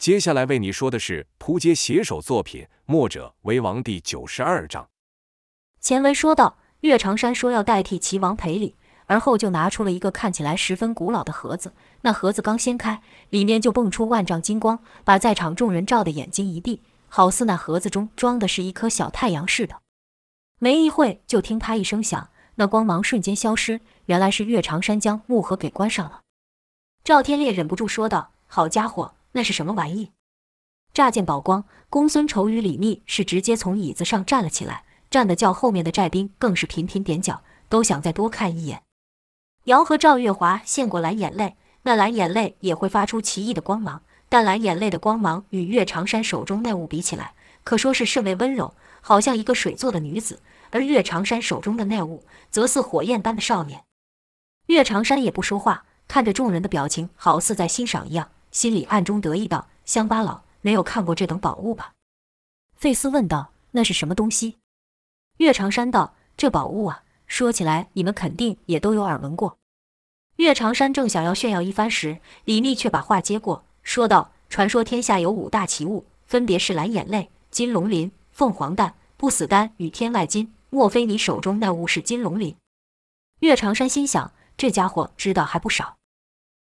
接下来为你说的是扑街写手作品《墨者为王》第九十二章。前文说到，岳长山说要代替齐王赔礼，而后就拿出了一个看起来十分古老的盒子。那盒子刚掀开，里面就蹦出万丈金光，把在场众人照得眼睛一闭，好似那盒子中装的是一颗小太阳似的。没一会，就听啪一声响，那光芒瞬间消失，原来是岳长山将木盒给关上了。赵天烈忍不住说道：“好家伙！”那是什么玩意？乍见宝光，公孙仇与李密是直接从椅子上站了起来，站得较后面的寨兵更是频频点脚，都想再多看一眼。姚和赵月华献过蓝眼泪，那蓝眼泪也会发出奇异的光芒，但蓝眼泪的光芒与岳长山手中那物比起来，可说是甚为温柔，好像一个水做的女子；而岳长山手中的那物，则似火焰般的少年。岳长山也不说话，看着众人的表情，好似在欣赏一样。心里暗中得意道：“乡巴佬，没有看过这等宝物吧？”费斯问道：“那是什么东西？”岳长山道：“这宝物啊，说起来你们肯定也都有耳闻过。”岳长山正想要炫耀一番时，李密却把话接过，说道：“传说天下有五大奇物，分别是蓝眼泪、金龙鳞、凤凰蛋、不死丹与天外金。莫非你手中那物是金龙鳞？”岳长山心想：这家伙知道还不少，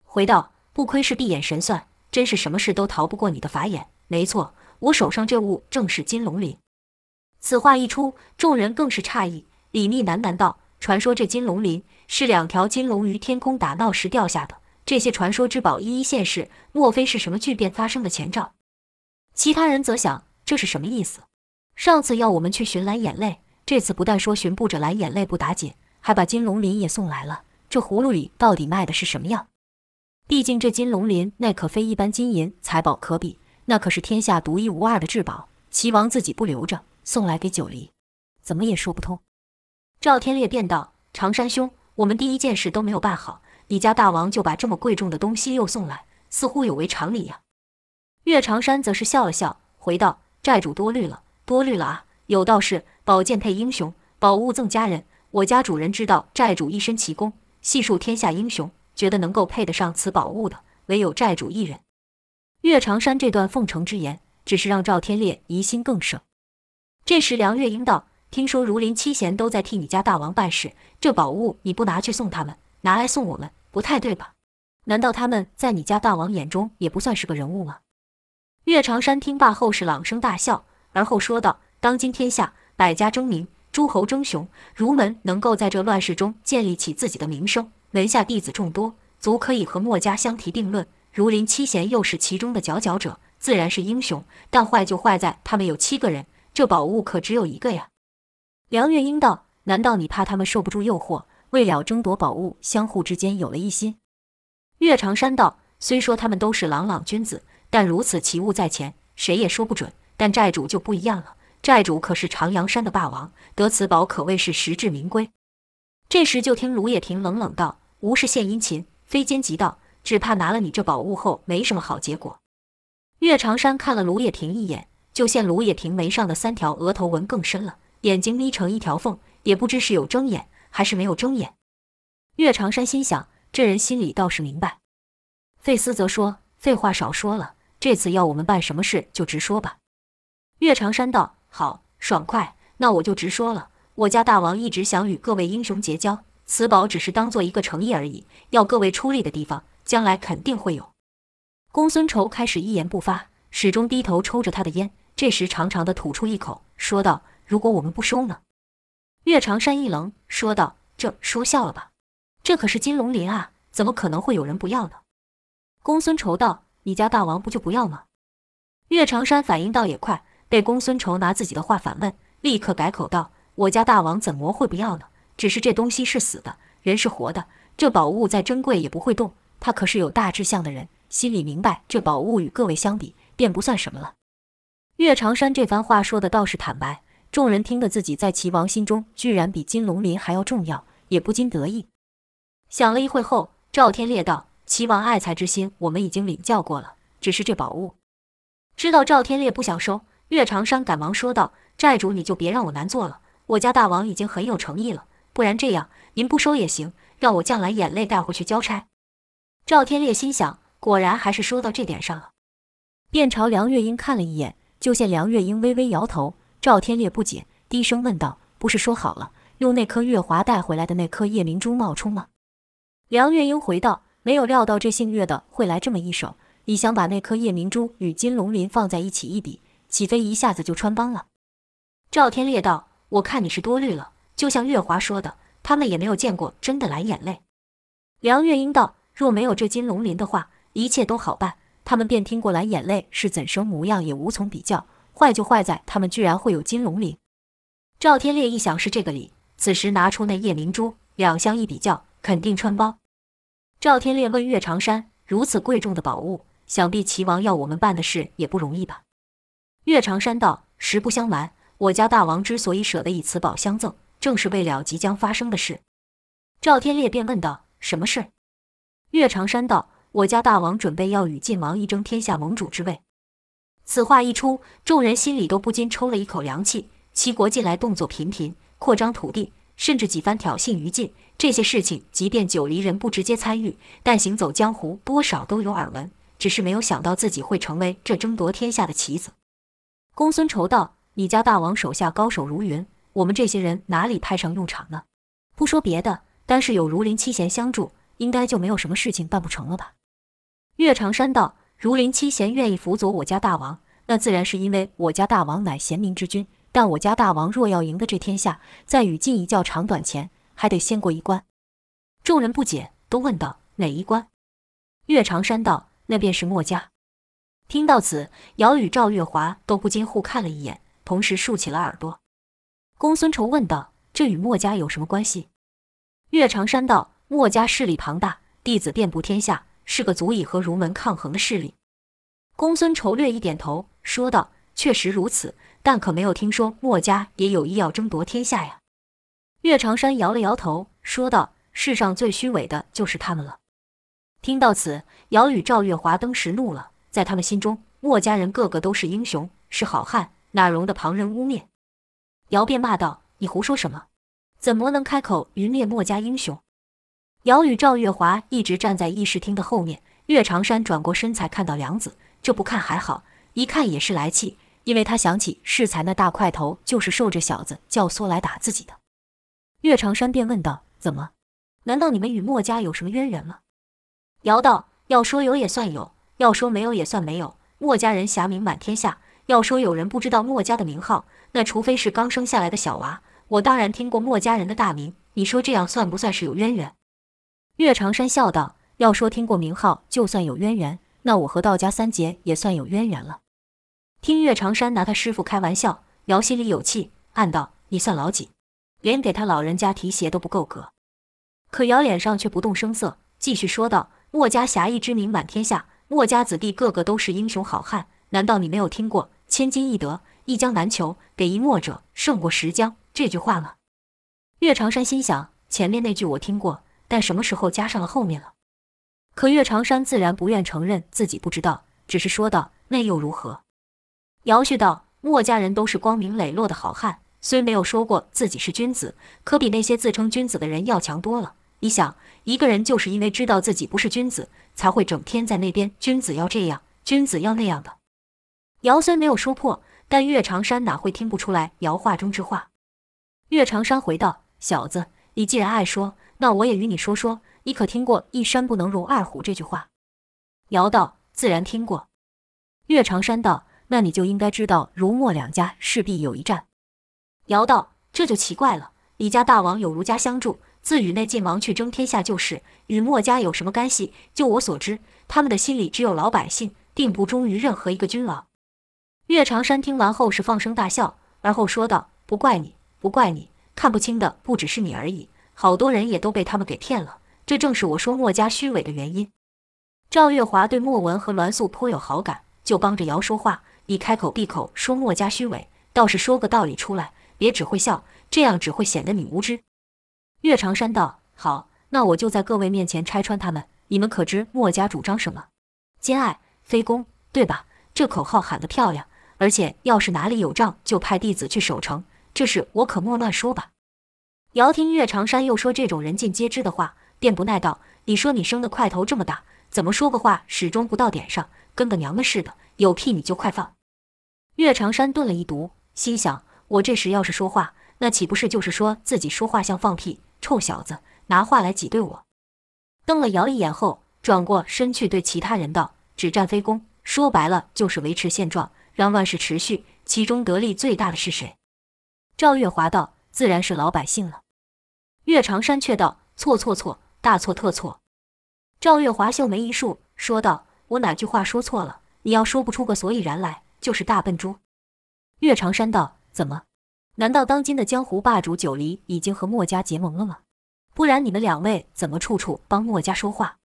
回道。不愧是闭眼神算，真是什么事都逃不过你的法眼。没错，我手上这物正是金龙鳞。此话一出，众人更是诧异。李密喃喃道：“传说这金龙鳞是两条金龙于天空打闹时掉下的，这些传说之宝一一现世，莫非是什么巨变发生的前兆？”其他人则想：这是什么意思？上次要我们去寻蓝眼泪，这次不但说寻不着蓝眼泪不打紧，还把金龙鳞也送来了。这葫芦里到底卖的是什么药？毕竟这金龙鳞那可非一般金银财宝可比，那可是天下独一无二的至宝。齐王自己不留着，送来给九黎，怎么也说不通。赵天烈便道：“长山兄，我们第一件事都没有办好，你家大王就把这么贵重的东西又送来，似乎有违常理呀。”岳长山则是笑了笑，回道：“寨主多虑了，多虑了啊！有道是宝剑配英雄，宝物赠佳人。我家主人知道寨主一身奇功，细数天下英雄。”觉得能够配得上此宝物的，唯有寨主一人。岳长山这段奉承之言，只是让赵天烈疑心更盛。这时，梁月英道：“听说如林七贤都在替你家大王办事，这宝物你不拿去送他们，拿来送我们，不太对吧？难道他们在你家大王眼中也不算是个人物吗？”岳长山听罢后是朗声大笑，而后说道：“当今天下，百家争鸣，诸侯争雄，儒门能够在这乱世中建立起自己的名声。”门下弟子众多，足可以和墨家相提并论。如林七贤又是其中的佼佼者，自然是英雄。但坏就坏在他们有七个人，这宝物可只有一个呀。梁月英道：“难道你怕他们受不住诱惑，为了争夺宝物，相互之间有了异心？”岳长山道：“虽说他们都是朗朗君子，但如此奇物在前，谁也说不准。但寨主就不一样了，寨主可是长阳山的霸王，得此宝可谓是实至名归。”这时就听卢也廷冷冷道。无事献殷勤，非奸即盗，只怕拿了你这宝物后没什么好结果。岳长山看了卢也廷一眼，就见卢也廷眉上的三条额头纹更深了，眼睛眯成一条缝，也不知是有睁眼还是没有睁眼。岳长山心想，这人心里倒是明白。费斯则说：“废话少说了，这次要我们办什么事就直说吧。”岳长山道：“好，爽快，那我就直说了。我家大王一直想与各位英雄结交。”此宝只是当做一个诚意而已，要各位出力的地方，将来肯定会有。公孙仇开始一言不发，始终低头抽着他的烟。这时长长的吐出一口，说道：“如果我们不收呢？”岳长山一愣，说道：“这说笑了吧？这可是金龙鳞啊，怎么可能会有人不要呢？”公孙仇道：“你家大王不就不要吗？”岳长山反应倒也快，被公孙仇拿自己的话反问，立刻改口道：“我家大王怎么会不要呢？”只是这东西是死的，人是活的。这宝物再珍贵也不会动。他可是有大志向的人，心里明白这宝物与各位相比，便不算什么了。岳长山这番话说的倒是坦白，众人听得自己在齐王心中居然比金龙鳞还要重要，也不禁得意。想了一会后，赵天烈道：“齐王爱才之心，我们已经领教过了。只是这宝物，知道赵天烈不想收，岳长山赶忙说道：‘寨主，你就别让我难做了。我家大王已经很有诚意了。’”不然这样，您不收也行，让我将来眼泪带回去交差。赵天烈心想，果然还是说到这点上了。便朝梁月英看了一眼，就见梁月英微微摇头。赵天烈不解，低声问道：“不是说好了用那颗月华带回来的那颗夜明珠冒充吗？”梁月英回道：“没有料到这姓岳的会来这么一手，你想把那颗夜明珠与金龙鳞放在一起一比，岂非一下子就穿帮了？”赵天烈道：“我看你是多虑了，就像月华说的，他们也没有见过真的蓝眼泪。”梁月英道：“若没有这金龙鳞的话，一切都好办。他们便听过蓝眼泪是怎生模样，也无从比较。”坏就坏在他们居然会有金龙鳞。赵天烈一想是这个理，此时拿出那夜明珠，两相一比较，肯定穿帮。赵天烈问岳长山：“如此贵重的宝物，想必齐王要我们办的事也不容易吧？”岳长山道：“实不相瞒，我家大王之所以舍得以此宝相赠，正是为了即将发生的事。”赵天烈便问道：“什么事？”岳长山道：“我家大王准备要与晋王一争天下盟主之位。”此话一出，众人心里都不禁抽了一口凉气。齐国近来动作频频，扩张土地，甚至几番挑衅于晋。这些事情，即便九黎人不直接参与，但行走江湖，多少都有耳闻。只是没有想到自己会成为这争夺天下的棋子。公孙仇道：“你家大王手下高手如云，我们这些人哪里派上用场呢？不说别的，单是有如林七贤相助，应该就没有什么事情办不成了吧？”岳长山道。如林七贤愿意辅佐我家大王，那自然是因为我家大王乃贤明之君。但我家大王若要赢得这天下，在与晋一较长短前，还得先过一关。众人不解，都问道：“哪一关？”岳长山道：“那便是墨家。”听到此，姚与赵月华都不禁互看了一眼，同时竖起了耳朵。公孙仇问道：“这与墨家有什么关系？”岳长山道：“墨家势力庞大，弟子遍布天下。”是个足以和儒门抗衡的势力。公孙仇略一点头，说道：“确实如此，但可没有听说墨家也有意要争夺天下呀。”岳长山摇了摇头，说道：“世上最虚伪的就是他们了。”听到此，姚与赵月华登时怒了，在他们心中，墨家人个个都是英雄，是好汉，哪容得旁人污蔑？姚便骂道：“你胡说什么？怎么能开口愚蔑墨家英雄？”姚与赵月华一直站在议事厅的后面，岳长山转过身才看到梁子，这不看还好，一看也是来气，因为他想起适才那大块头就是受这小子教唆来打自己的。岳长山便问道：“怎么？难道你们与墨家有什么渊源吗？”姚道：“要说有也算有，要说没有也算没有。墨家人侠名满天下，要说有人不知道墨家的名号，那除非是刚生下来的小娃。我当然听过墨家人的大名，你说这样算不算是有渊源？”岳长山笑道：“要说听过名号就算有渊源，那我和道家三杰也算有渊源了。”听岳长山拿他师傅开玩笑，姚心里有气，暗道：“你算老几？连给他老人家提鞋都不够格。”可姚脸上却不动声色，继续说道：“墨家侠义之名满天下，墨家子弟个个都是英雄好汉，难道你没有听过‘千金易得，一江难求，给一墨者胜过十江’这句话吗？”岳长山心想：前面那句我听过。但什么时候加上了后面了？可岳长山自然不愿承认自己不知道，只是说道：“那又如何？”姚旭道：“墨家人都是光明磊落的好汉，虽没有说过自己是君子，可比那些自称君子的人要强多了。你想，一个人就是因为知道自己不是君子，才会整天在那边君子要这样，君子要那样的。”姚虽没有说破，但岳长山哪会听不出来姚话中之话？岳长山回道：“小子，你既然爱说。”那我也与你说说，你可听过“一山不能容二虎”这句话？姚道自然听过。岳长山道：“那你就应该知道，儒墨两家势必有一战。”姚道：“这就奇怪了，李家大王有儒家相助，自与那晋王去争天下就是，与墨家有什么干系？就我所知，他们的心里只有老百姓，定不忠于任何一个君王。”岳长山听完后是放声大笑，而后说道：“不怪你，不怪你，看不清的不只是你而已。”好多人也都被他们给骗了，这正是我说墨家虚伪的原因。赵月华对莫文和栾素颇有好感，就帮着姚说话。你开口闭口说墨家虚伪，倒是说个道理出来，别只会笑，这样只会显得你无知。岳长山道：“好，那我就在各位面前拆穿他们。你们可知墨家主张什么？兼爱非攻，对吧？这口号喊得漂亮，而且要是哪里有仗，就派弟子去守城。这事我可莫乱说吧。”姚听岳长山又说这种人尽皆知的话，便不耐道：“你说你生的块头这么大，怎么说个话始终不到点上，跟个娘们似的？有屁你就快放！”岳长山顿了一读，心想：我这时要是说话，那岂不是就是说自己说话像放屁？臭小子，拿话来挤兑我！瞪了姚一眼后，转过身去对其他人道：“只战非攻，说白了就是维持现状，让乱世持续。其中得利最大的是谁？”赵月华道：“自然是老百姓了。”岳长山却道：“错错错，大错特错。”赵月华秀眉一竖，说道：“我哪句话说错了？你要说不出个所以然来，就是大笨猪。”岳长山道：“怎么？难道当今的江湖霸主九黎已经和墨家结盟了吗？不然你们两位怎么处处帮墨家说话？”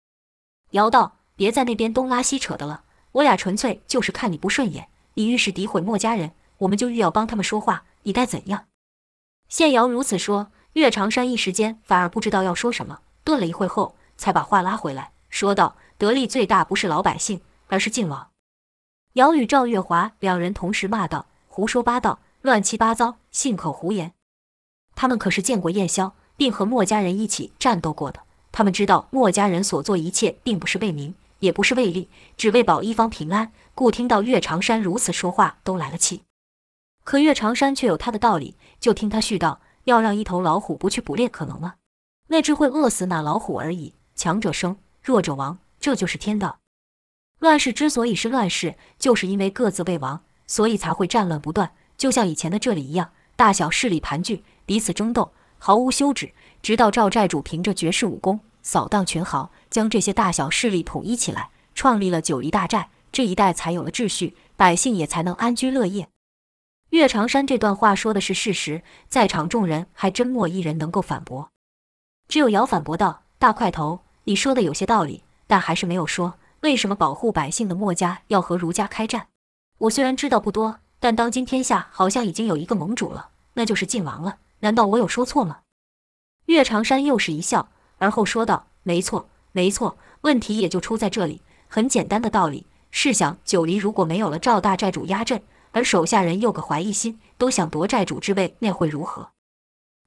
姚道：“别在那边东拉西扯的了，我俩纯粹就是看你不顺眼。你愈是诋毁墨家人，我们就愈要帮他们说话，你该怎样？”谢瑶如此说。岳长山一时间反而不知道要说什么，顿了一会后，才把话拉回来，说道：“得利最大不是老百姓，而是晋王。”姚与赵月华两人同时骂道：“胡说八道，乱七八糟，信口胡言！”他们可是见过燕萧，并和墨家人一起战斗过的，他们知道墨家人所做一切并不是为民，也不是为利，只为保一方平安，故听到岳长山如此说话都来了气。可岳长山却有他的道理，就听他絮道。要让一头老虎不去捕猎，可能吗？那只会饿死那老虎而已。强者生，弱者亡，这就是天道。乱世之所以是乱世，就是因为各自为王，所以才会战乱不断。就像以前的这里一样，大小势力盘踞，彼此争斗，毫无休止。直到赵寨主凭着绝世武功扫荡群豪，将这些大小势力统一起来，创立了九黎大寨，这一带才有了秩序，百姓也才能安居乐业。岳长山这段话说的是事实，在场众人还真没一人能够反驳。只有姚反驳道：“大块头，你说的有些道理，但还是没有说为什么保护百姓的墨家要和儒家开战。我虽然知道不多，但当今天下好像已经有一个盟主了，那就是晋王了。难道我有说错吗？”岳长山又是一笑，而后说道：“没错，没错，问题也就出在这里。很简单的道理，试想九黎如果没有了赵大寨主压阵。”而手下人又各怀一心，都想夺寨主之位，那会如何？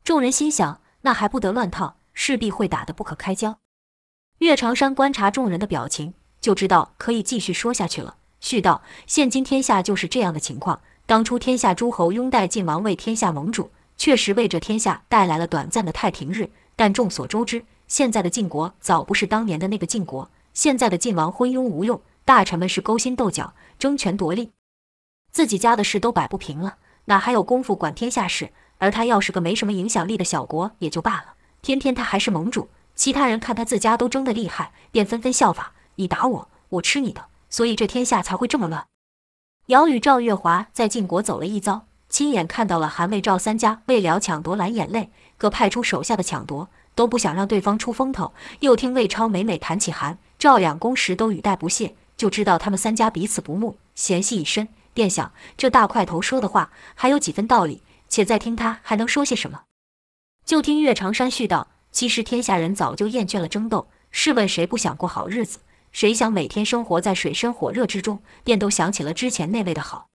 众人心想，那还不得乱套，势必会打得不可开交。岳长山观察众人的表情，就知道可以继续说下去了。续道：现今天下就是这样的情况。当初天下诸侯拥戴晋王为天下盟主，确实为这天下带来了短暂的太平日。但众所周知，现在的晋国早不是当年的那个晋国。现在的晋王昏庸无用，大臣们是勾心斗角，争权夺利。自己家的事都摆不平了，哪还有功夫管天下事？而他要是个没什么影响力的小国也就罢了，偏偏他还是盟主，其他人看他自家都争得厉害，便纷纷效法，你打我，我吃你的，所以这天下才会这么乱。姚与赵月华在晋国走了一遭，亲眼看到了韩魏赵三家为了抢夺蓝眼泪，各派出手下的抢夺，都不想让对方出风头。又听魏超每每谈起韩赵两公时，都语带不屑，就知道他们三家彼此不睦，嫌隙已深。便想，这大块头说的话还有几分道理，且再听他还能说些什么。就听岳长山絮道：“其实天下人早就厌倦了争斗，试问谁不想过好日子？谁想每天生活在水深火热之中，便都想起了之前那位的好。”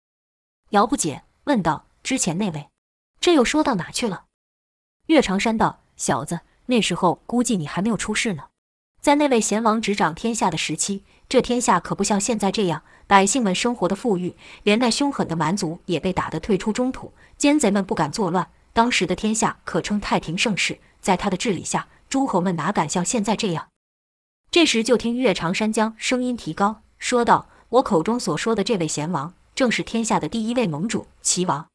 姚不解问道：“之前那位，这又说到哪去了？”岳长山道：“小子，那时候估计你还没有出世呢。在那位贤王执掌天下的时期，这天下可不像现在这样。”百姓们生活的富裕，连那凶狠的蛮族也被打得退出中土，奸贼们不敢作乱。当时的天下可称太平盛世，在他的治理下，诸侯们哪敢像现在这样？这时，就听岳长山将声音提高，说道：“我口中所说的这位贤王，正是天下的第一位盟主齐王。”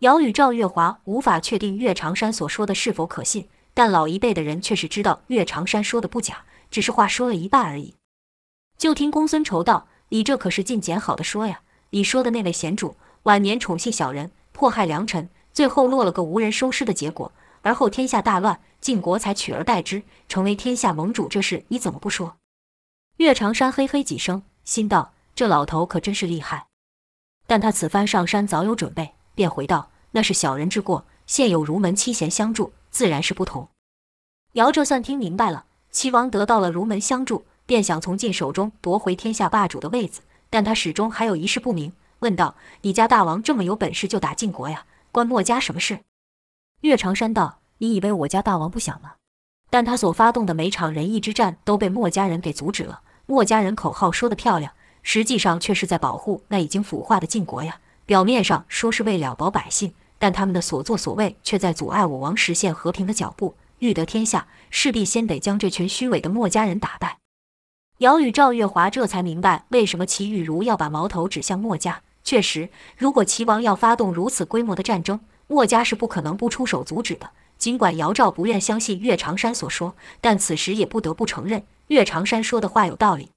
姚与赵月华无法确定岳长山所说的是否可信，但老一辈的人却是知道岳长山说的不假，只是话说了一半而已。就听公孙仇道。你这可是尽简好的说呀！你说的那位贤主，晚年宠幸小人，迫害良臣，最后落了个无人收尸的结果。而后天下大乱，晋国才取而代之，成为天下盟主。这事你怎么不说？岳长山嘿嘿几声，心道：这老头可真是厉害。但他此番上山早有准备，便回道：那是小人之过，现有儒门七贤相助，自然是不同。姚这算听明白了，齐王得到了儒门相助。便想从晋手中夺回天下霸主的位子，但他始终还有一事不明，问道：“你家大王这么有本事，就打晋国呀？关墨家什么事？”岳长山道：“你以为我家大王不想吗？但他所发动的每场仁义之战都被墨家人给阻止了。墨家人口号说得漂亮，实际上却是在保护那已经腐化的晋国呀。表面上说是为了保百姓，但他们的所作所为却在阻碍我王实现和平的脚步。欲得天下，势必先得将这群虚伪的墨家人打败。姚与赵月华这才明白为什么齐雨如要把矛头指向墨家。确实，如果齐王要发动如此规模的战争，墨家是不可能不出手阻止的。尽管姚赵不愿相信岳长山所说，但此时也不得不承认岳长山说的话有道理。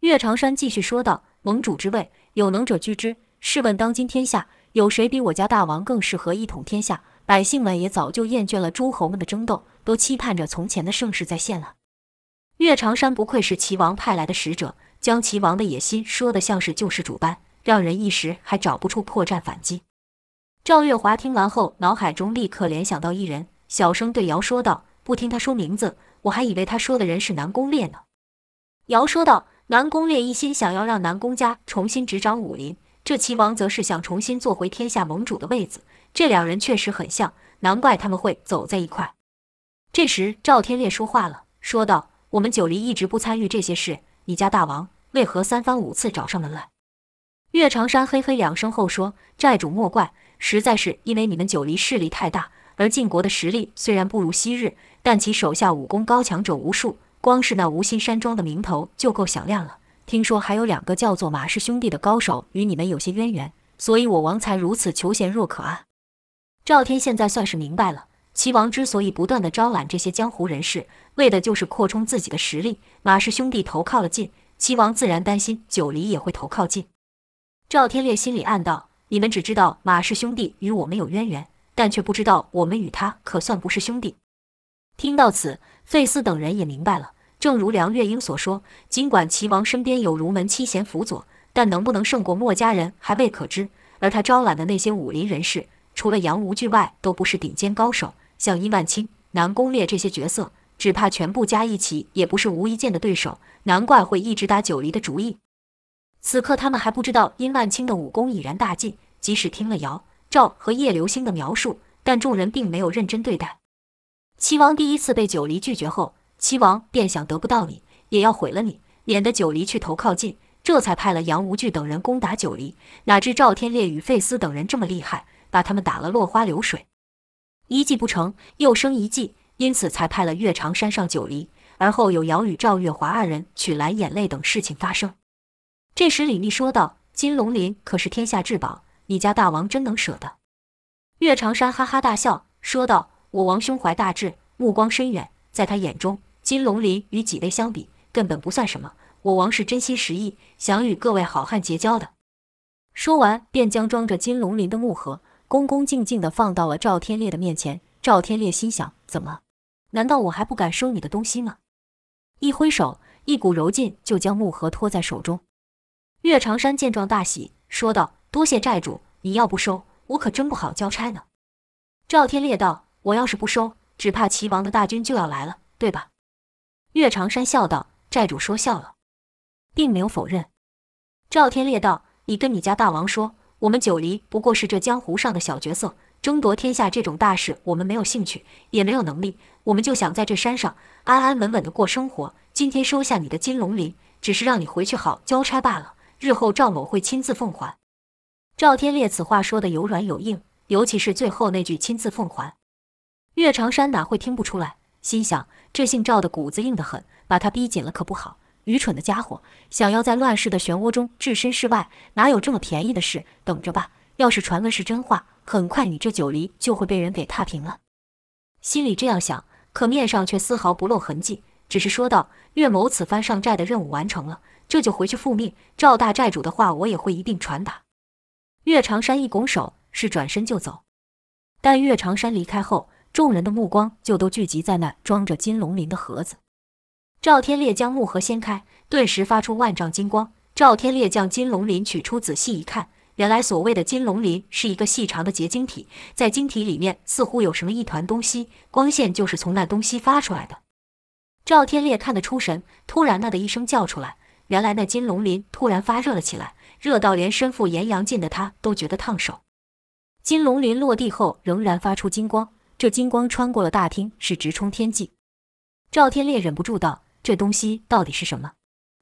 岳长山继续说道：“盟主之位，有能者居之。试问当今天下，有谁比我家大王更适合一统天下？百姓们也早就厌倦了诸侯们的争斗，都期盼着从前的盛世再现了。”岳长山不愧是齐王派来的使者，将齐王的野心说得像是救世主般。让人一时还找不出破绽反击。赵月华听完后，脑海中立刻联想到一人，小声对姚说道：“不听他说名字，我还以为他说的人是南宫烈呢。”姚说道：“南宫烈一心想要让南宫家重新执掌武林，这齐王则是想重新坐回天下盟主的位子。这两人确实很像，难怪他们会走在一块。”这时，赵天烈说话了，说道：“我们九黎一直不参与这些事，你家大王为何三番五次找上门来？”岳长山嘿嘿两声后说：“寨主莫怪，实在是因为你们九黎势力太大，而晋国的实力虽然不如昔日，但其手下武功高强者无数，光是那无心山庄的名头就够响亮了。听说还有两个叫做马氏兄弟的高手与你们有些渊源，所以我王才如此求贤若渴啊。”赵天现在算是明白了，齐王之所以不断的招揽这些江湖人士，为的就是扩充自己的实力。马氏兄弟投靠了晋，齐王自然担心九黎也会投靠晋。赵天烈心里暗道：“你们只知道马氏兄弟与我们有渊源，但却不知道我们与他可算不是兄弟。”听到此，费四等人也明白了。正如梁月英所说，尽管齐王身边有儒门七贤辅佐，但能不能胜过墨家人还未可知。而他招揽的那些武林人士，除了杨无惧外，都不是顶尖高手。像殷万清、南宫烈这些角色，只怕全部加一起也不是无一剑的对手。难怪会一直打九黎的主意。此刻他们还不知道殷万清的武功已然大进，即使听了姚赵和叶流星的描述，但众人并没有认真对待。齐王第一次被九黎拒绝后，齐王便想得不到你，也要毁了你，免得九黎去投靠晋，这才派了杨无惧等人攻打九黎。哪知赵天烈与费斯等人这么厉害，把他们打了落花流水。一计不成，又生一计，因此才派了岳长山上九黎，而后有姚与赵月华二人取蓝眼泪等事情发生。这时，李密说道：“金龙鳞可是天下至宝，你家大王真能舍得？”岳长山哈哈大笑，说道：“我王胸怀大志，目光深远，在他眼中，金龙鳞与几位相比，根本不算什么。我王是真心实意想与各位好汉结交的。”说完，便将装着金龙鳞的木盒恭恭敬敬地放到了赵天烈的面前。赵天烈心想：怎么？难道我还不敢收你的东西吗？一挥手，一股柔劲就将木盒托在手中。岳长山见状大喜，说道：“多谢寨主，你要不收，我可真不好交差呢。”赵天烈道：“我要是不收，只怕齐王的大军就要来了，对吧？”岳长山笑道：“寨主说笑了，并没有否认。”赵天烈道：“你跟你家大王说，我们九黎不过是这江湖上的小角色，争夺天下这种大事，我们没有兴趣，也没有能力，我们就想在这山上安安稳稳的过生活。今天收下你的金龙鳞，只是让你回去好交差罢了。”日后赵某会亲自奉还。赵天烈此话说得有软有硬，尤其是最后那句“亲自奉还”。岳长山哪会听不出来？心想这姓赵的骨子硬得很，把他逼紧了可不好。愚蠢的家伙，想要在乱世的漩涡中置身事外，哪有这么便宜的事？等着吧！要是传闻是真话，很快你这九黎就会被人给踏平了。心里这样想，可面上却丝毫不露痕迹，只是说道：“岳某此番上寨的任务完成了。”这就回去复命。赵大寨主的话，我也会一并传达。岳长山一拱手，是转身就走。但岳长山离开后，众人的目光就都聚集在那装着金龙鳞的盒子。赵天烈将木盒掀开，顿时发出万丈金光。赵天烈将金龙鳞取出，仔细一看，原来所谓的金龙鳞是一个细长的结晶体，在晶体里面似乎有什么一团东西，光线就是从那东西发出来的。赵天烈看得出神，突然“那”的一声叫出来。原来那金龙鳞突然发热了起来，热到连身负炎阳镜的他都觉得烫手。金龙鳞落地后仍然发出金光，这金光穿过了大厅，是直冲天际。赵天烈忍不住道：“这东西到底是什么？”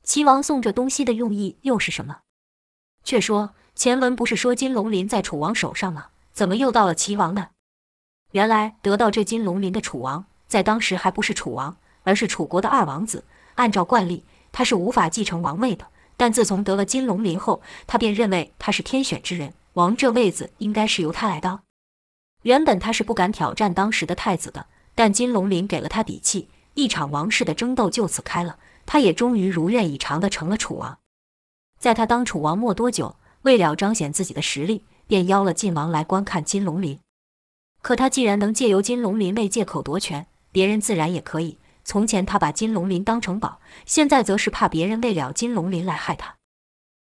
齐王送这东西的用意又是什么？却说前文不是说金龙鳞在楚王手上吗？怎么又到了齐王呢？原来得到这金龙鳞的楚王，在当时还不是楚王，而是楚国的二王子。按照惯例，他是无法继承王位的。但自从得了金龙鳞后，他便认为他是天选之人，王这位子应该是由他来当。原本他是不敢挑战当时的太子的，但金龙鳞给了他底气，一场王室的争斗就此开了。他也终于如愿以偿地成了楚王。在他当楚王没多久，为了彰显自己的实力，便邀了晋王来观看金龙鳞。可他既然能借由金龙鳞为借口夺权，别人自然也可以。从前他把金龙鳞当成宝，现在则是怕别人为了金龙鳞来害他。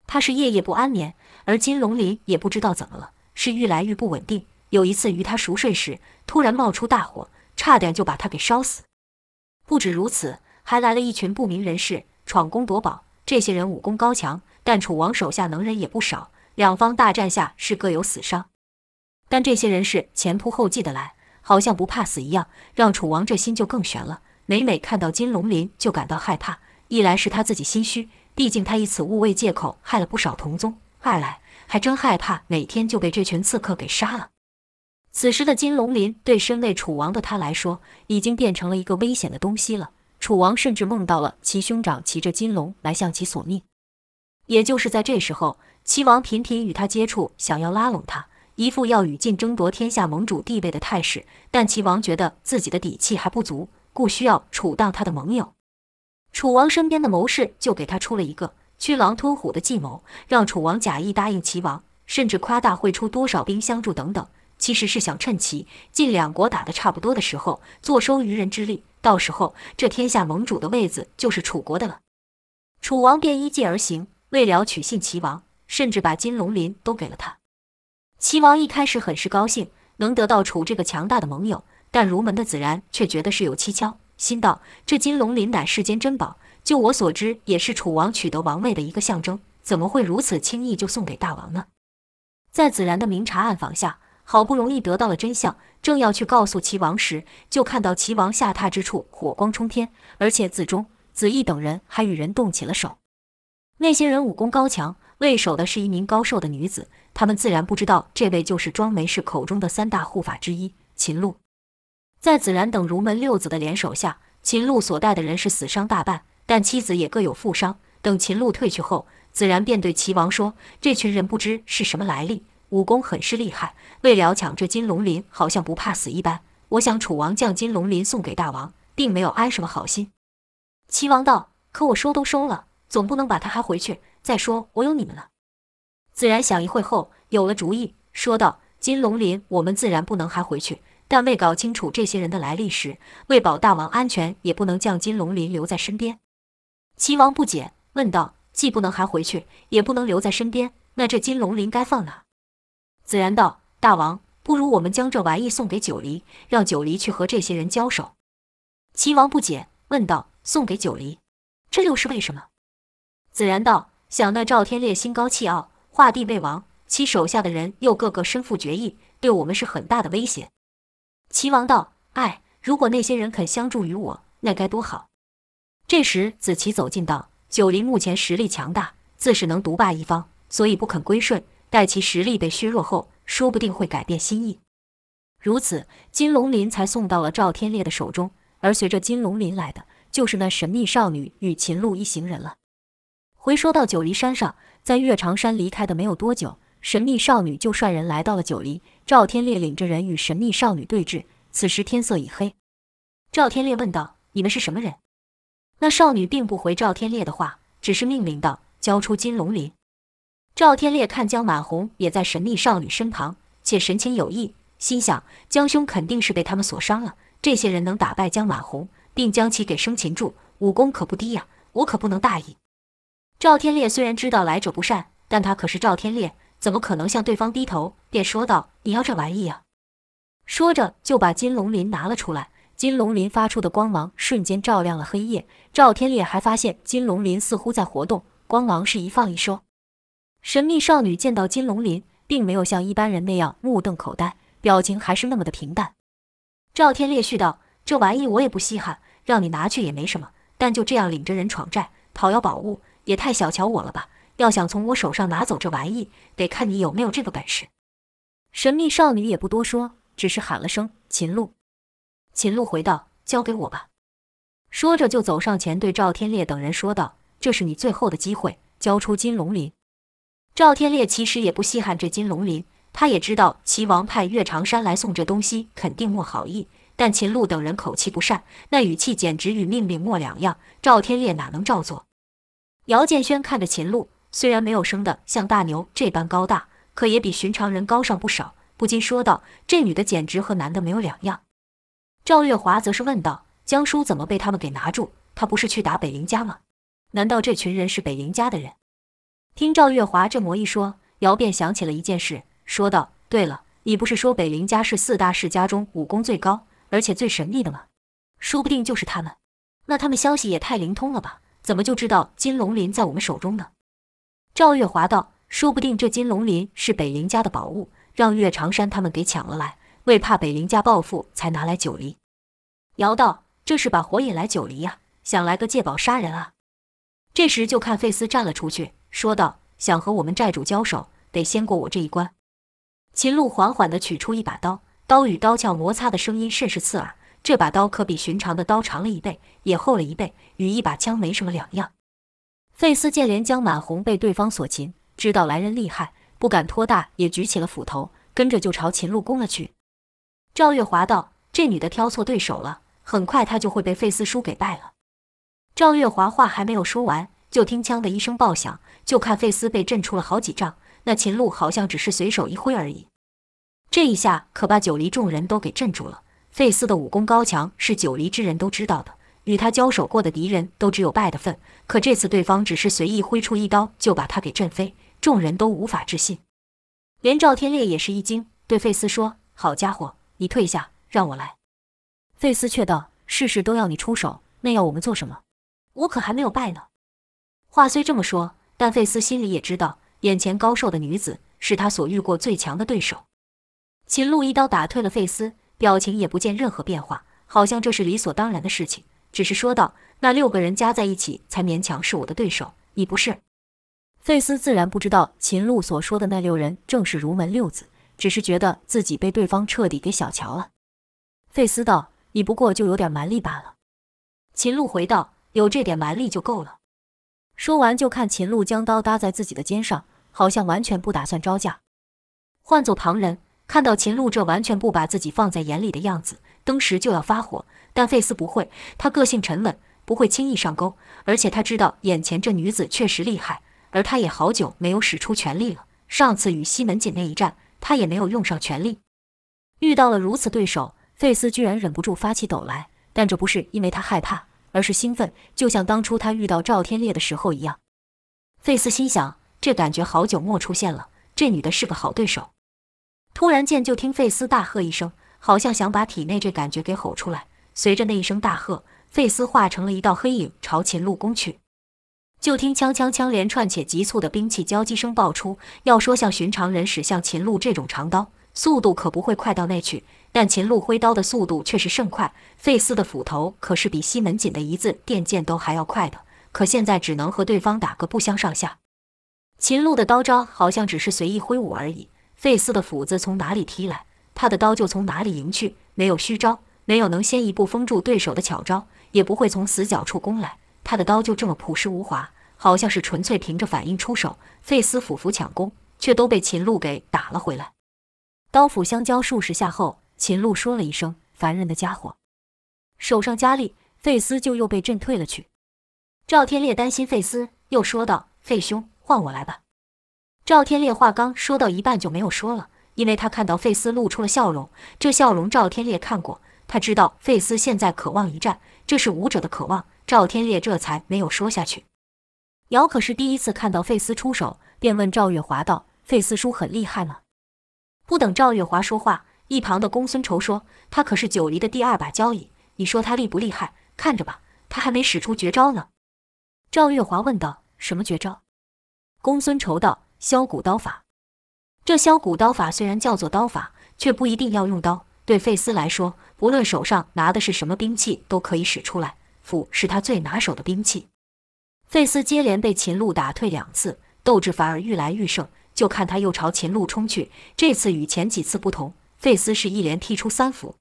他是夜夜不安眠，而金龙鳞也不知道怎么了，是愈来愈不稳定。有一次与他熟睡时，突然冒出大火，差点就把他给烧死。不止如此，还来了一群不明人士闯宫夺宝。这些人武功高强，但楚王手下能人也不少，两方大战下是各有死伤。但这些人是前仆后继的来，好像不怕死一样，让楚王这心就更悬了。每每看到金龙鳞，就感到害怕。一来是他自己心虚，毕竟他以此物为借口害了不少同宗；二来还真害怕哪天就被这群刺客给杀了。此时的金龙鳞对身为楚王的他来说，已经变成了一个危险的东西了。楚王甚至梦到了其兄长骑着金龙来向其索命。也就是在这时候，齐王频频与他接触，想要拉拢他，一副要与晋争夺天下盟主地位的态势。但齐王觉得自己的底气还不足。故需要楚当他的盟友，楚王身边的谋士就给他出了一个驱狼吞虎的计谋，让楚王假意答应齐王，甚至夸大会出多少兵相助等等，其实是想趁齐晋两国打得差不多的时候，坐收渔人之利，到时候这天下盟主的位子就是楚国的了。楚王便依计而行，为了取信齐王，甚至把金龙鳞都给了他。齐王一开始很是高兴，能得到楚这个强大的盟友。但儒门的子然却觉得事有蹊跷，心道：这金龙鳞乃世间珍宝，就我所知，也是楚王取得王位的一个象征，怎么会如此轻易就送给大王呢？在子然的明察暗访下，好不容易得到了真相，正要去告诉齐王时，就看到齐王下榻之处火光冲天，而且子忠、子义等人还与人动起了手。那些人武功高强，为首的是一名高瘦的女子，他们自然不知道这位就是庄梅氏口中的三大护法之一秦鹿。在子然等儒门六子的联手下，秦鹿所带的人是死伤大半，但妻子也各有负伤。等秦鹿退去后，子然便对齐王说：“这群人不知是什么来历，武功很是厉害，为了抢这金龙鳞，好像不怕死一般。我想楚王将金龙鳞送给大王，并没有安什么好心。”齐王道：“可我收都收了，总不能把他还回去。再说我有你们了。”子然想一会后，有了主意，说道：“金龙鳞我们自然不能还回去。”但未搞清楚这些人的来历时，为保大王安全，也不能将金龙鳞留在身边。齐王不解，问道：“既不能还回去，也不能留在身边，那这金龙鳞该放哪？”子然道：“大王，不如我们将这玩意送给九黎，让九黎去和这些人交手。”齐王不解，问道：“送给九黎，这又是为什么？”子然道：“想那赵天烈心高气傲，画地为王，其手下的人又个个身负绝艺，对我们是很大的威胁。”齐王道：“哎，如果那些人肯相助于我，那该多好。”这时，子琪走近道：“九黎目前实力强大，自是能独霸一方，所以不肯归顺。待其实力被削弱后，说不定会改变心意。如此，金龙鳞才送到了赵天烈的手中。而随着金龙鳞来的，就是那神秘少女与秦鹿一行人了。”回说到九黎山上，在岳长山离开的没有多久，神秘少女就率人来到了九黎。赵天烈领着人与神秘少女对峙，此时天色已黑。赵天烈问道：“你们是什么人？”那少女并不回赵天烈的话，只是命令道：“交出金龙鳞。”赵天烈看江满红也在神秘少女身旁，且神情有异，心想江兄肯定是被他们所伤了。这些人能打败江满红，并将其给生擒住，武功可不低呀，我可不能大意。赵天烈虽然知道来者不善，但他可是赵天烈。怎么可能向对方低头？便说道：“你要这玩意呀！”说着就把金龙鳞拿了出来。金龙鳞发出的光芒瞬间照亮了黑夜。赵天烈还发现金龙鳞似乎在活动，光芒是一放一收。神秘少女见到金龙鳞，并没有像一般人那样目瞪口呆，表情还是那么的平淡。赵天烈续道：“这玩意我也不稀罕，让你拿去也没什么，但就这样领着人闯寨，讨要宝物，也太小瞧我了吧！要想从我手上拿走这玩意，得看你有没有这个本事。”神秘少女也不多说，只是喊了声“秦鹿”。秦鹿回道：“交给我吧。”说着就走上前，对赵天烈等人说道：“这是你最后的机会，交出金龙鳞。”赵天烈其实也不稀罕这金龙鳞，他也知道齐王派岳长山来送这东西肯定没好意，但秦鹿等人口气不善，那语气简直与命令没两样。赵天烈哪能照做？姚建轩看着秦鹿，虽然没有生得像大牛这般高大，可也比寻常人高上不少，不禁说道：“这女的简直和男的没有两样。”赵月华则是问道：“江叔怎么被他们给拿住？他不是去打北林家吗？难道这群人是北林家的人？”听赵月华这么一说，姚便想起了一件事，说道：“对了，你不是说北林家是四大世家中武功最高，而且最神秘的吗？说不定就是他们。那他们消息也太灵通了吧？怎么就知道金龙鳞在我们手中呢？”赵月华道：“说不定这金龙鳞是北林家的宝物，让岳长山他们给抢了来，为怕北林家报复才拿来九黎。”姚道：“这是把火引来九黎呀，想来个借宝杀人啊！”这时就看费斯站了出去。说道：“想和我们寨主交手，得先过我这一关。”秦鹿缓缓地取出一把刀，刀与刀鞘摩擦的声音甚是刺耳。这把刀可比寻常的刀长了一倍，也厚了一倍，与一把枪没什么两样。费斯见连江满红被对方所擒，知道来人厉害，不敢托大，也举起了斧头，跟着就朝秦鹿攻了去。赵月华道：“这女的挑错对手了，很快她就会被费斯叔给败了。”赵月华话还没有说完。就听“枪”的一声爆响，就看费斯被震出了好几丈。那秦鹿好像只是随手一挥而已，这一下可把九黎众人都给镇住了。费斯的武功高强是九黎之人都知道的，与他交手过的敌人都只有败的份。可这次对方只是随意挥出一刀，就把他给震飞，众人都无法置信。连赵天烈也是一惊，对费斯说：“好家伙，你退下，让我来。”费斯却道：“事事都要你出手，那要我们做什么？我可还没有败呢。”话虽这么说，但费斯心里也知道，眼前高瘦的女子是他所遇过最强的对手。秦鹿一刀打退了费斯，表情也不见任何变化，好像这是理所当然的事情，只是说道：“那六个人加在一起，才勉强是我的对手，你不是。”费斯自然不知道秦鹿所说的那六人正是儒门六子，只是觉得自己被对方彻底给小瞧了。费斯道：“你不过就有点蛮力罢了。”秦鹿回道：“有这点蛮力就够了。”说完，就看秦鹿将刀搭在自己的肩上，好像完全不打算招架。换做旁人，看到秦鹿这完全不把自己放在眼里的样子，登时就要发火。但费斯不会，他个性沉稳，不会轻易上钩，而且他知道眼前这女子确实厉害，而他也好久没有使出全力了。上次与西门锦那一战，他也没有用上全力。遇到了如此对手，费斯居然忍不住发起抖来，但这不是因为他害怕。而是兴奋，就像当初他遇到赵天烈的时候一样。费斯心想，这感觉好久没出现了，这女的是个好对手。突然间，就听费斯大喝一声，好像想把体内这感觉给吼出来。随着那一声大喝，费斯化成了一道黑影，朝秦鹿攻去。就听锵锵锵连串且急促的兵器交击声爆出。要说像寻常人使向秦鹿这种长刀，速度可不会快到那去。但秦鹿挥刀的速度却是甚快，费斯的斧头可是比西门锦的一字电剑都还要快的，可现在只能和对方打个不相上下。秦鹿的刀招好像只是随意挥舞而已，费斯的斧子从哪里踢来，他的刀就从哪里迎去，没有虚招，没有能先一步封住对手的巧招，也不会从死角处攻来，他的刀就这么朴实无华，好像是纯粹凭着反应出手。费斯斧斧抢攻，却都被秦鹿给打了回来。刀斧相交数十下后。秦鹿说了一声：“烦人的家伙！”手上加力，费斯就又被震退了去。赵天烈担心费斯，又说道：“费兄，换我来吧。”赵天烈话刚说到一半就没有说了，因为他看到费斯露出了笑容。这笑容赵天烈看过，他知道费斯现在渴望一战，这是武者的渴望。赵天烈这才没有说下去。姚可是第一次看到费斯出手，便问赵月华道：“费斯叔很厉害吗？”不等赵月华说话。一旁的公孙仇说：“他可是九黎的第二把交椅，你说他厉不厉害？看着吧，他还没使出绝招呢。”赵月华问道：“什么绝招？”公孙仇道：“削骨刀法。”这削骨刀法虽然叫做刀法，却不一定要用刀。对费斯来说，不论手上拿的是什么兵器，都可以使出来。斧是他最拿手的兵器。费斯接连被秦鹿打退两次，斗志反而愈来愈盛。就看他又朝秦鹿冲去，这次与前几次不同，费斯是一连踢出三斧。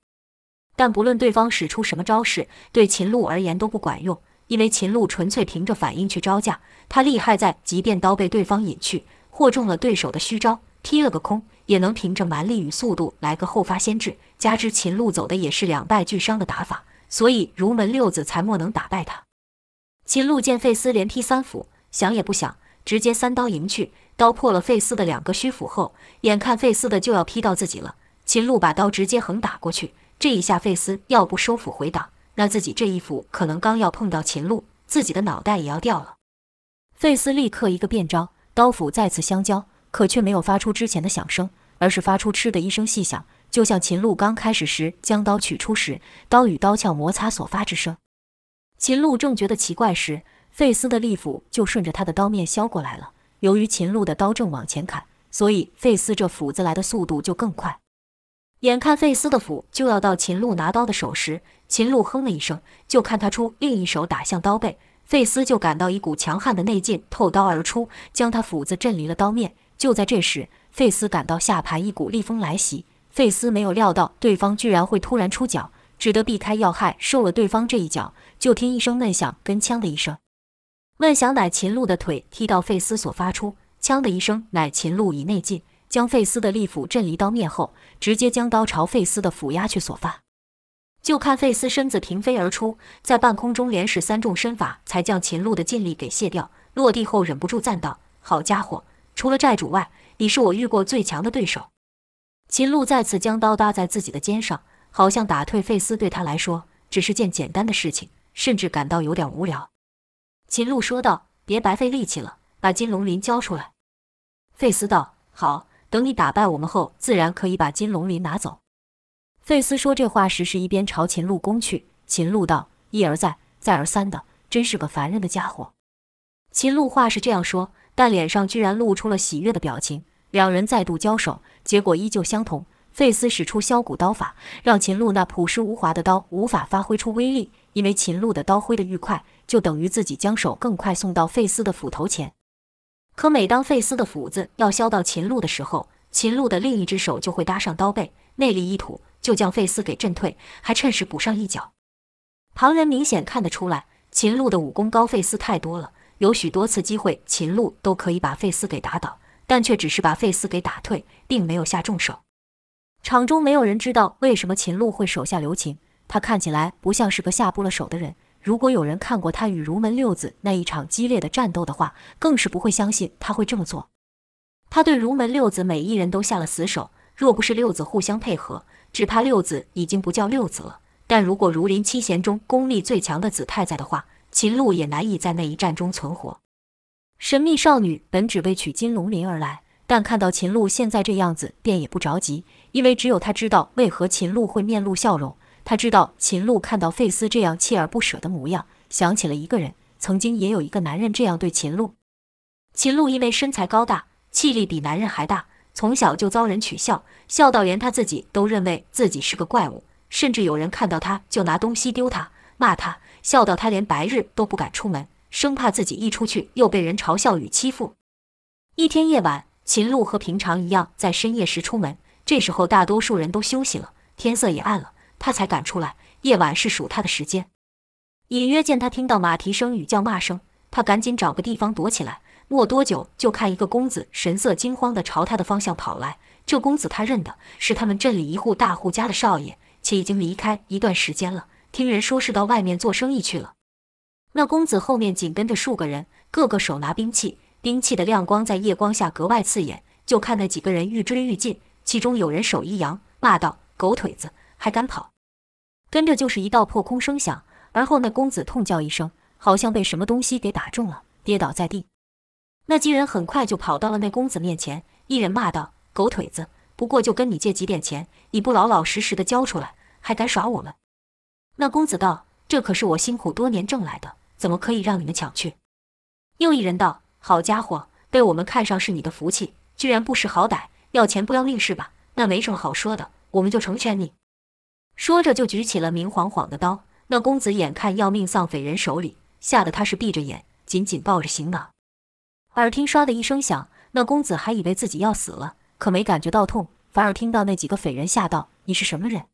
但不论对方使出什么招式，对秦鹿而言都不管用，因为秦鹿纯粹凭着反应去招架。他厉害在，即便刀被对方引去，或中了对手的虚招，踢了个空，也能凭着蛮力与速度来个后发先至。加之秦鹿走的也是两败俱伤的打法，所以如门六子才莫能打败他。秦鹿见费斯连踢三斧，想也不想，直接三刀迎去，刀破了费斯的两个虚斧后，眼看费斯的就要劈到自己了，秦鹿把刀直接横打过去。这一下，费斯要不收斧回挡，那自己这一斧可能刚要碰到秦鹿，自己的脑袋也要掉了。费斯立刻一个变招，刀斧再次相交，可却没有发出之前的响声，而是发出“嗤”的一声细响，就像秦鹿刚开始时将刀取出时，刀与刀鞘摩擦所发之声。秦鹿正觉得奇怪时，费斯的利斧就顺着他的刀面削过来了。由于秦鹿的刀正往前砍，所以费斯这斧子来的速度就更快。眼看费斯的斧就要到秦鹿拿刀的手时，秦鹿哼了一声，就看他出另一手打向刀背，费斯就感到一股强悍的内劲透刀而出，将他斧子震离了刀面。就在这时，费斯感到下盘一股厉风来袭，费斯没有料到对方居然会突然出脚，只得避开要害，受了对方这一脚。就听一声闷响，跟枪的一声，闷响乃秦鹿的腿踢到费斯所发出，锵的一声乃秦鹿以内劲。将费斯的利斧震离刀面后，直接将刀朝费斯的斧压去所发。就看费斯身子平飞而出，在半空中连使三重身法，才将秦鹿的劲力给卸掉。落地后忍不住赞道：“好家伙，除了寨主外，你是我遇过最强的对手。”秦鹿再次将刀搭在自己的肩上，好像打退费斯对他来说只是件简单的事情，甚至感到有点无聊。秦鹿说道：“别白费力气了，把金龙鳞交出来。”费斯道：“好。”等你打败我们后，自然可以把金龙鳞拿走。费斯说这话时，是一边朝秦鹿攻去。秦鹿道：“一而再，再而三的，真是个烦人的家伙。”秦鹿话是这样说，但脸上居然露出了喜悦的表情。两人再度交手，结果依旧相同。费斯使出削骨刀法，让秦鹿那朴实无华的刀无法发挥出威力，因为秦鹿的刀挥得愈快，就等于自己将手更快送到费斯的斧头前。可每当费斯的斧子要削到秦鹿的时候，秦鹿的另一只手就会搭上刀背，内力一吐，就将费斯给震退，还趁势补上一脚。旁人明显看得出来，秦鹿的武功高费斯太多了，有许多次机会，秦鹿都可以把费斯给打倒，但却只是把费斯给打退，并没有下重手。场中没有人知道为什么秦鹿会手下留情，他看起来不像是个下不了手的人。如果有人看过他与儒门六子那一场激烈的战斗的话，更是不会相信他会这么做。他对儒门六子每一人都下了死手，若不是六子互相配合，只怕六子已经不叫六子了。但如果如林七贤中功力最强的子太在的话，秦鹿也难以在那一战中存活。神秘少女本只为取金龙鳞而来，但看到秦鹿现在这样子，便也不着急，因为只有她知道为何秦鹿会面露笑容。他知道秦鹿看到费斯这样锲而不舍的模样，想起了一个人，曾经也有一个男人这样对秦鹿。秦鹿因为身材高大，气力比男人还大，从小就遭人取笑，笑到连他自己都认为自己是个怪物，甚至有人看到他就拿东西丢他，骂他，笑到他连白日都不敢出门，生怕自己一出去又被人嘲笑与欺负。一天夜晚，秦鹿和平常一样在深夜时出门，这时候大多数人都休息了，天色也暗了。他才敢出来，夜晚是属他的时间。隐约见他听到马蹄声与叫骂声，他赶紧找个地方躲起来。没多久，就看一个公子神色惊慌地朝他的方向跑来。这公子他认得，是他们镇里一户大户家的少爷，且已经离开一段时间了。听人说是到外面做生意去了。那公子后面紧跟着数个人，个个手拿兵器，兵器的亮光在夜光下格外刺眼。就看那几个人愈追愈近，其中有人手一扬，骂道：“狗腿子，还敢跑！”跟着就是一道破空声响，而后那公子痛叫一声，好像被什么东西给打中了，跌倒在地。那几人很快就跑到了那公子面前，一人骂道：“狗腿子，不过就跟你借几点钱，你不老老实实的交出来，还敢耍我们？”那公子道：“这可是我辛苦多年挣来的，怎么可以让你们抢去？”又一人道：“好家伙，被我们看上是你的福气，居然不识好歹，要钱不要命是吧？那没什么好说的，我们就成全你。”说着，就举起了明晃晃的刀。那公子眼看要命丧匪人手里，吓得他是闭着眼，紧紧抱着行囊。耳听唰的一声响，那公子还以为自己要死了，可没感觉到痛，反而听到那几个匪人吓道：“你是什么人？